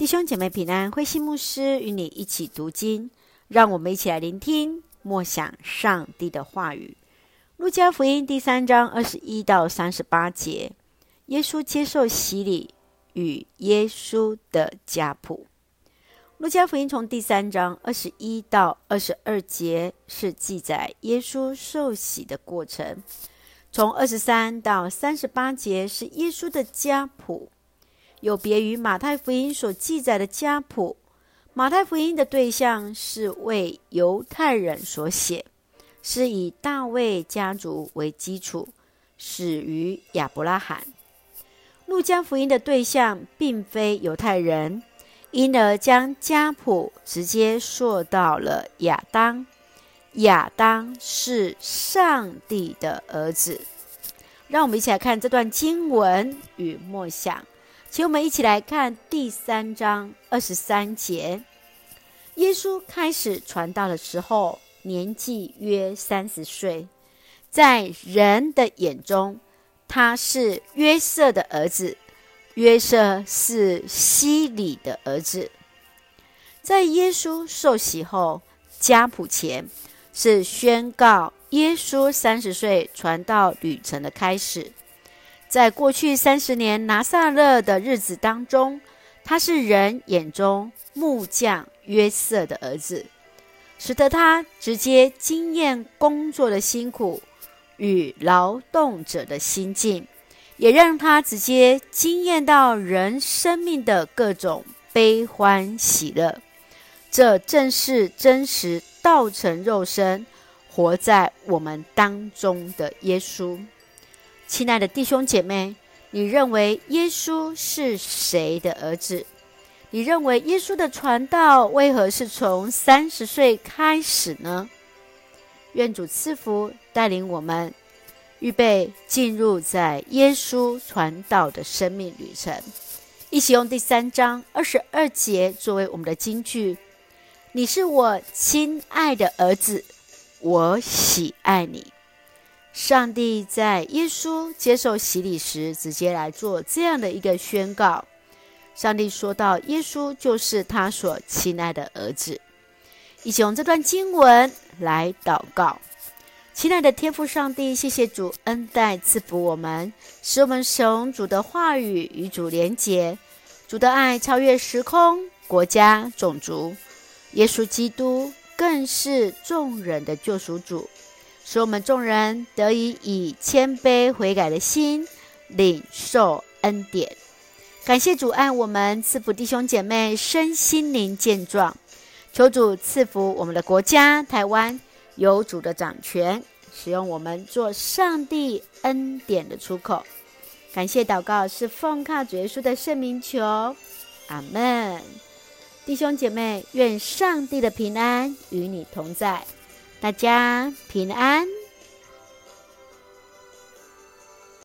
弟兄姐妹平安，慧心牧师与你一起读经，让我们一起来聆听默想上帝的话语。路加福音第三章二十一到三十八节，耶稣接受洗礼与耶稣的家谱。路加福音从第三章二十一到二十二节是记载耶稣受洗的过程，从二十三到三十八节是耶稣的家谱。有别于马太福音所记载的家谱，马太福音的对象是为犹太人所写，是以大卫家族为基础，始于亚伯拉罕。路加福音的对象并非犹太人，因而将家谱直接说到了亚当。亚当是上帝的儿子。让我们一起来看这段经文与默想。请我们一起来看第三章二十三节。耶稣开始传道的时候，年纪约三十岁，在人的眼中，他是约瑟的儿子。约瑟是希里的儿子。在耶稣受洗后，家谱前是宣告耶稣三十岁传道旅程的开始。在过去三十年拿撒勒的日子当中，他是人眼中木匠约瑟的儿子，使得他直接经验工作的辛苦与劳动者的心境，也让他直接经验到人生命的各种悲欢喜乐。这正是真实道成肉身，活在我们当中的耶稣。亲爱的弟兄姐妹，你认为耶稣是谁的儿子？你认为耶稣的传道为何是从三十岁开始呢？愿主赐福带领我们，预备进入在耶稣传道的生命旅程。一起用第三章二十二节作为我们的金句：“你是我亲爱的儿子，我喜爱你。”上帝在耶稣接受洗礼时，直接来做这样的一个宣告。上帝说到：“耶稣就是他所亲爱的儿子。”一起用这段经文来祷告。亲爱的天父上帝，谢谢主恩待赐福我们，使我们使用主的话语与主连结。主的爱超越时空、国家、种族。耶稣基督更是众人的救赎主。使我们众人得以以谦卑悔改的心领受恩典，感谢主爱我们，赐福弟兄姐妹身心灵健壮，求主赐福我们的国家台湾，有主的掌权，使用我们做上帝恩典的出口。感谢祷告是奉靠主耶稣的圣名求，阿门。弟兄姐妹，愿上帝的平安与你同在。大家平安。